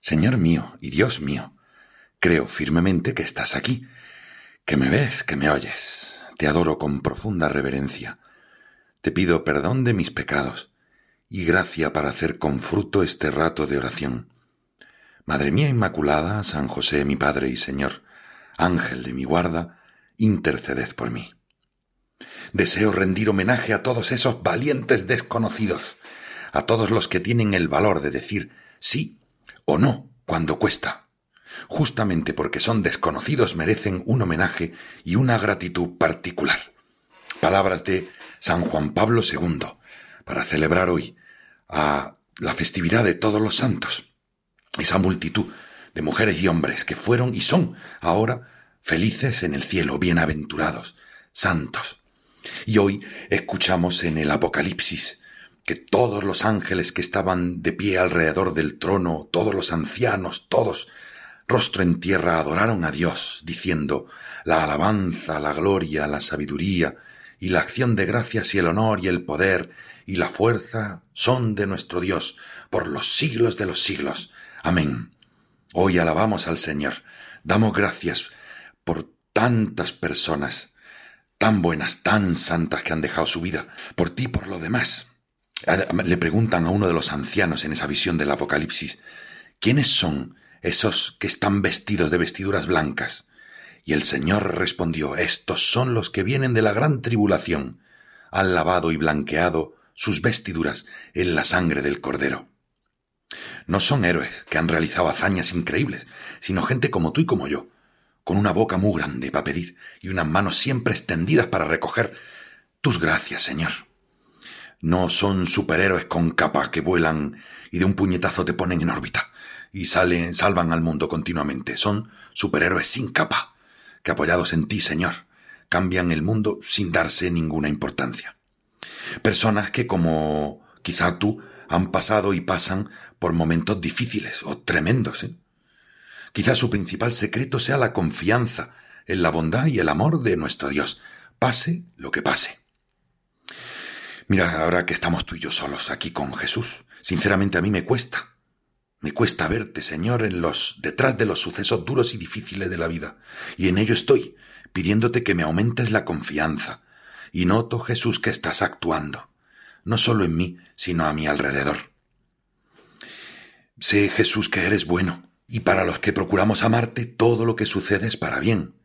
Señor mío y Dios mío, creo firmemente que estás aquí, que me ves, que me oyes. Te adoro con profunda reverencia. Te pido perdón de mis pecados y gracia para hacer con fruto este rato de oración. Madre mía Inmaculada, San José mi Padre y Señor, Ángel de mi guarda, interceded por mí. Deseo rendir homenaje a todos esos valientes desconocidos, a todos los que tienen el valor de decir sí o no cuando cuesta. Justamente porque son desconocidos merecen un homenaje y una gratitud particular. Palabras de San Juan Pablo II para celebrar hoy a la festividad de todos los santos. Esa multitud de mujeres y hombres que fueron y son ahora felices en el cielo, bienaventurados, santos. Y hoy escuchamos en el Apocalipsis que todos los ángeles que estaban de pie alrededor del trono, todos los ancianos, todos, rostro en tierra, adoraron a Dios, diciendo, la alabanza, la gloria, la sabiduría, y la acción de gracias y el honor y el poder y la fuerza son de nuestro Dios por los siglos de los siglos. Amén. Hoy alabamos al Señor, damos gracias por tantas personas tan buenas, tan santas que han dejado su vida, por ti y por lo demás. Le preguntan a uno de los ancianos en esa visión del Apocalipsis, ¿quiénes son esos que están vestidos de vestiduras blancas? Y el Señor respondió, estos son los que vienen de la gran tribulación, han lavado y blanqueado sus vestiduras en la sangre del Cordero. No son héroes que han realizado hazañas increíbles, sino gente como tú y como yo, con una boca muy grande para pedir y unas manos siempre extendidas para recoger tus gracias, Señor. No son superhéroes con capa que vuelan y de un puñetazo te ponen en órbita y salen, salvan al mundo continuamente. Son superhéroes sin capa, que apoyados en ti, Señor, cambian el mundo sin darse ninguna importancia. Personas que, como quizá tú, han pasado y pasan por momentos difíciles o tremendos. ¿eh? Quizá su principal secreto sea la confianza en la bondad y el amor de nuestro Dios, pase lo que pase. Mira, ahora que estamos tú y yo solos aquí con Jesús, sinceramente a mí me cuesta. Me cuesta verte, Señor, en los detrás de los sucesos duros y difíciles de la vida, y en ello estoy, pidiéndote que me aumentes la confianza. Y noto, Jesús, que estás actuando, no solo en mí, sino a mi alrededor. Sé, Jesús, que eres bueno, y para los que procuramos amarte, todo lo que sucede es para bien.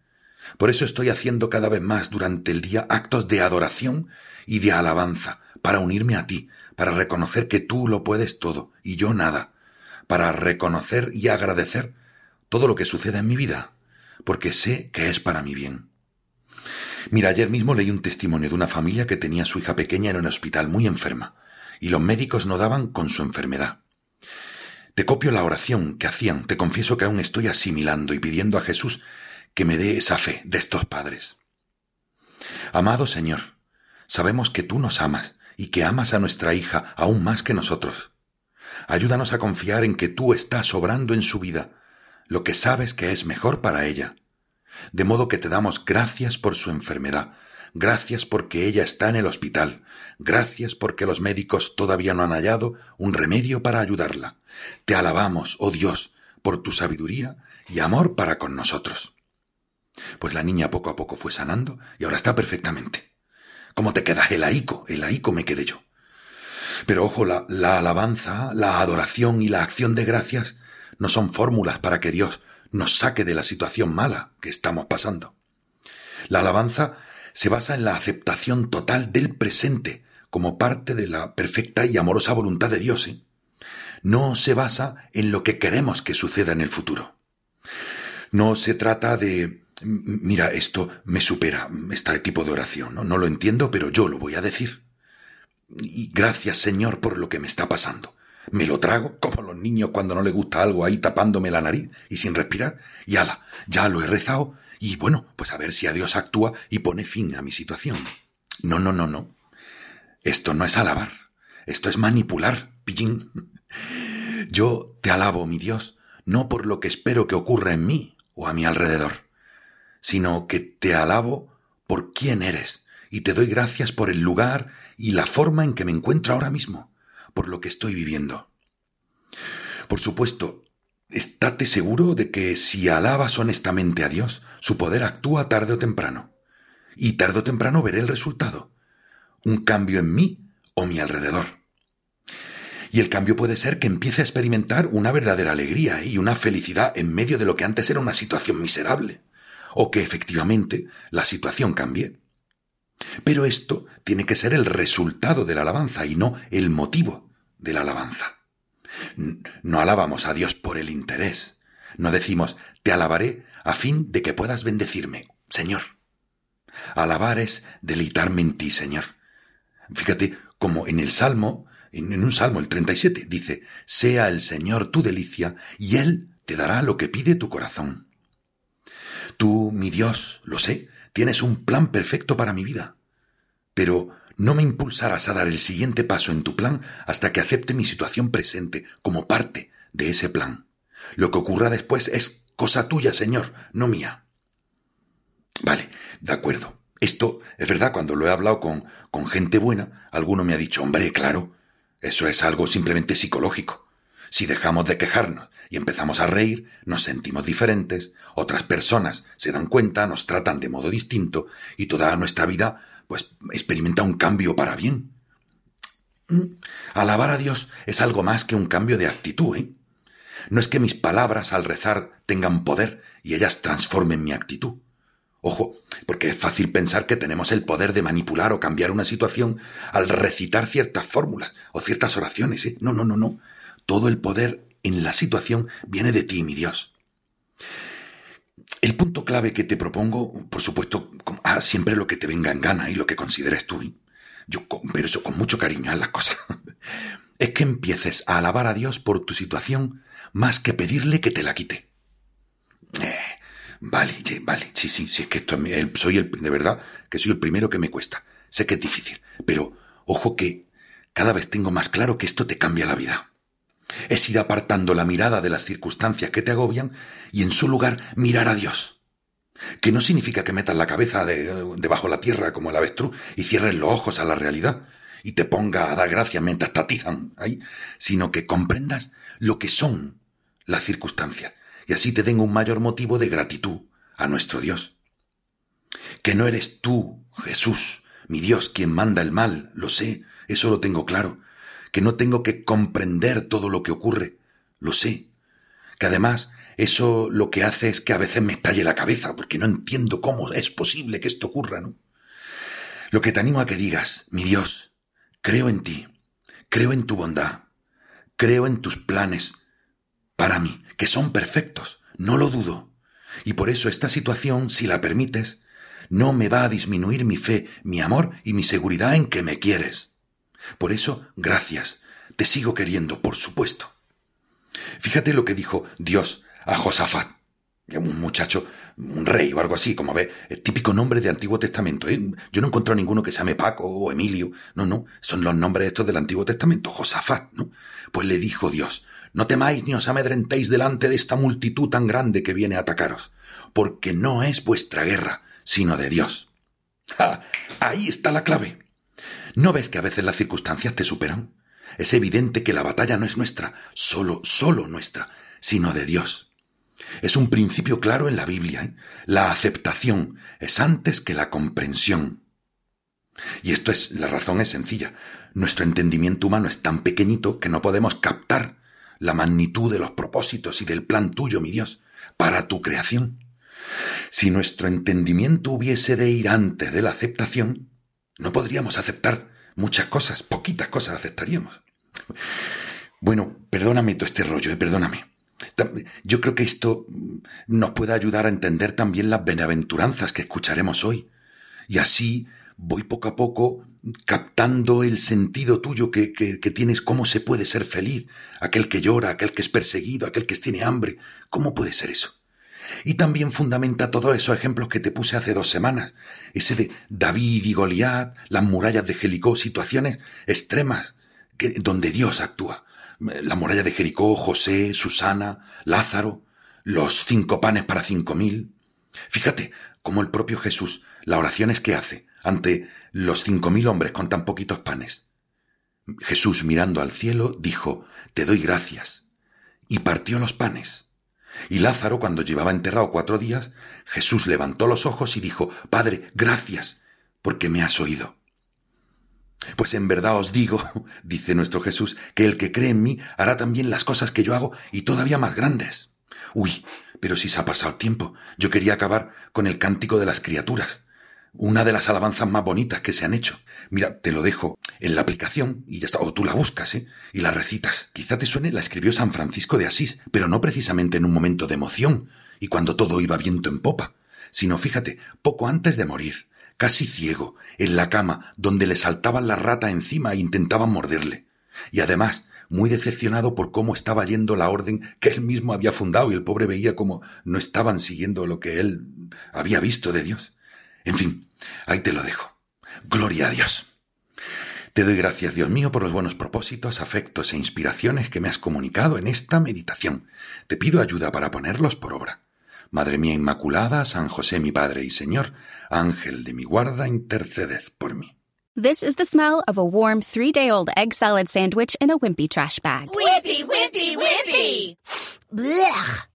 Por eso estoy haciendo cada vez más durante el día actos de adoración y de alabanza, para unirme a ti, para reconocer que tú lo puedes todo y yo nada, para reconocer y agradecer todo lo que sucede en mi vida, porque sé que es para mi bien. Mira, ayer mismo leí un testimonio de una familia que tenía su hija pequeña en un hospital muy enferma, y los médicos no daban con su enfermedad. Te copio la oración que hacían, te confieso que aún estoy asimilando y pidiendo a Jesús que me dé esa fe de estos padres. Amado Señor, Sabemos que tú nos amas y que amas a nuestra hija aún más que nosotros. Ayúdanos a confiar en que tú estás obrando en su vida lo que sabes que es mejor para ella. De modo que te damos gracias por su enfermedad, gracias porque ella está en el hospital, gracias porque los médicos todavía no han hallado un remedio para ayudarla. Te alabamos, oh Dios, por tu sabiduría y amor para con nosotros. Pues la niña poco a poco fue sanando y ahora está perfectamente. ¿Cómo te quedas? El aico, el aico me quedé yo. Pero ojo, la, la alabanza, la adoración y la acción de gracias no son fórmulas para que Dios nos saque de la situación mala que estamos pasando. La alabanza se basa en la aceptación total del presente como parte de la perfecta y amorosa voluntad de Dios. ¿eh? No se basa en lo que queremos que suceda en el futuro. No se trata de mira, esto me supera, este tipo de oración, ¿no? No lo entiendo, pero yo lo voy a decir. Y gracias, Señor, por lo que me está pasando. me lo trago, como los niños cuando no les gusta algo ahí tapándome la nariz y sin respirar, y ala, ya lo he rezado, y bueno, pues a ver si a Dios actúa y pone fin a mi situación. No, no, no, no. Esto no es alabar, esto es manipular, pillín. Yo te alabo, mi Dios, no por lo que espero que ocurra en mí o a mi alrededor, sino que te alabo por quién eres y te doy gracias por el lugar y la forma en que me encuentro ahora mismo, por lo que estoy viviendo. Por supuesto, estate seguro de que si alabas honestamente a Dios, su poder actúa tarde o temprano. Y tarde o temprano veré el resultado. Un cambio en mí o mi alrededor. Y el cambio puede ser que empiece a experimentar una verdadera alegría y una felicidad en medio de lo que antes era una situación miserable. O que efectivamente la situación cambie. Pero esto tiene que ser el resultado de la alabanza y no el motivo de la alabanza. No alabamos a Dios por el interés. No decimos, te alabaré a fin de que puedas bendecirme, Señor. Alabar es deleitarme en ti, Señor. Fíjate como en el Salmo, en un Salmo, el 37, dice, sea el Señor tu delicia y Él te dará lo que pide tu corazón. Tú, mi Dios, lo sé, tienes un plan perfecto para mi vida. Pero no me impulsarás a dar el siguiente paso en tu plan hasta que acepte mi situación presente como parte de ese plan. Lo que ocurra después es cosa tuya, Señor, no mía. Vale, de acuerdo. Esto es verdad, cuando lo he hablado con, con gente buena, alguno me ha dicho, hombre, claro, eso es algo simplemente psicológico. Si dejamos de quejarnos y empezamos a reír, nos sentimos diferentes, otras personas se dan cuenta, nos tratan de modo distinto y toda nuestra vida pues experimenta un cambio para bien. Mm. Alabar a Dios es algo más que un cambio de actitud, ¿eh? No es que mis palabras al rezar tengan poder y ellas transformen mi actitud. Ojo, porque es fácil pensar que tenemos el poder de manipular o cambiar una situación al recitar ciertas fórmulas o ciertas oraciones. ¿eh? No, no, no, no. Todo el poder en la situación viene de ti, mi Dios. El punto clave que te propongo, por supuesto, ah, siempre lo que te venga en gana y lo que consideres tú, yo eso con mucho cariño en las cosas, es que empieces a alabar a Dios por tu situación más que pedirle que te la quite. Eh, vale, vale, sí, sí, sí, es que esto soy el, de verdad, que soy el primero que me cuesta. Sé que es difícil, pero ojo que cada vez tengo más claro que esto te cambia la vida es ir apartando la mirada de las circunstancias que te agobian y en su lugar mirar a Dios. Que no significa que metas la cabeza debajo de la tierra como el avestruz y cierres los ojos a la realidad y te ponga a dar gracias mientras tatizan ahí, sino que comprendas lo que son las circunstancias y así te den un mayor motivo de gratitud a nuestro Dios. Que no eres tú, Jesús, mi Dios, quien manda el mal, lo sé, eso lo tengo claro, que no tengo que comprender todo lo que ocurre, lo sé, que además eso lo que hace es que a veces me estalle la cabeza, porque no entiendo cómo es posible que esto ocurra, ¿no? Lo que te animo a que digas, mi Dios, creo en ti, creo en tu bondad, creo en tus planes para mí, que son perfectos, no lo dudo. Y por eso esta situación, si la permites, no me va a disminuir mi fe, mi amor y mi seguridad en que me quieres. Por eso, gracias. Te sigo queriendo, por supuesto. Fíjate lo que dijo Dios a Josafat, un muchacho, un rey o algo así, como ve, el típico nombre de Antiguo Testamento. ¿eh? Yo no encontré ninguno que se llame Paco o Emilio. No, no, son los nombres estos del Antiguo Testamento. Josafat, ¿no? Pues le dijo Dios, no temáis ni os amedrentéis delante de esta multitud tan grande que viene a atacaros, porque no es vuestra guerra, sino de Dios. Ahí está la clave. ¿No ves que a veces las circunstancias te superan? Es evidente que la batalla no es nuestra, solo, solo nuestra, sino de Dios. Es un principio claro en la Biblia. ¿eh? La aceptación es antes que la comprensión. Y esto es, la razón es sencilla. Nuestro entendimiento humano es tan pequeñito que no podemos captar la magnitud de los propósitos y del plan tuyo, mi Dios, para tu creación. Si nuestro entendimiento hubiese de ir antes de la aceptación, no podríamos aceptar muchas cosas, poquitas cosas aceptaríamos. Bueno, perdóname todo este rollo, eh, perdóname. Yo creo que esto nos puede ayudar a entender también las benaventuranzas que escucharemos hoy. Y así voy poco a poco captando el sentido tuyo que, que, que, tienes, cómo se puede ser feliz, aquel que llora, aquel que es perseguido, aquel que tiene hambre, ¿cómo puede ser eso? Y también fundamenta todos esos ejemplos que te puse hace dos semanas, ese de David y Goliat, las murallas de Jericó, situaciones extremas donde Dios actúa. La muralla de Jericó, José, Susana, Lázaro, los cinco panes para cinco mil. Fíjate cómo el propio Jesús, las oraciones que hace ante los cinco mil hombres con tan poquitos panes. Jesús mirando al cielo dijo, Te doy gracias. Y partió los panes. Y Lázaro, cuando llevaba enterrado cuatro días, Jesús levantó los ojos y dijo, Padre, gracias, porque me has oído. Pues en verdad os digo, dice nuestro Jesús, que el que cree en mí hará también las cosas que yo hago y todavía más grandes. Uy, pero si se ha pasado tiempo. Yo quería acabar con el cántico de las criaturas. Una de las alabanzas más bonitas que se han hecho. Mira, te lo dejo en la aplicación y ya está. O tú la buscas, ¿eh? Y la recitas. Quizá te suene, la escribió San Francisco de Asís, pero no precisamente en un momento de emoción y cuando todo iba viento en popa, sino fíjate, poco antes de morir, casi ciego, en la cama, donde le saltaban la rata encima e intentaban morderle. Y además, muy decepcionado por cómo estaba yendo la orden que él mismo había fundado y el pobre veía como no estaban siguiendo lo que él había visto de Dios. En fin, ahí te lo dejo. Gloria a Dios. Te doy gracias, Dios mío, por los buenos propósitos, afectos e inspiraciones que me has comunicado en esta meditación. Te pido ayuda para ponerlos por obra. Madre mía Inmaculada, San José mi Padre y Señor, Ángel de mi guarda, interceded por mí. This is the smell of a warm three day old egg salad sandwich in a wimpy trash bag. Wimpy, wimpy, wimpy! Blech!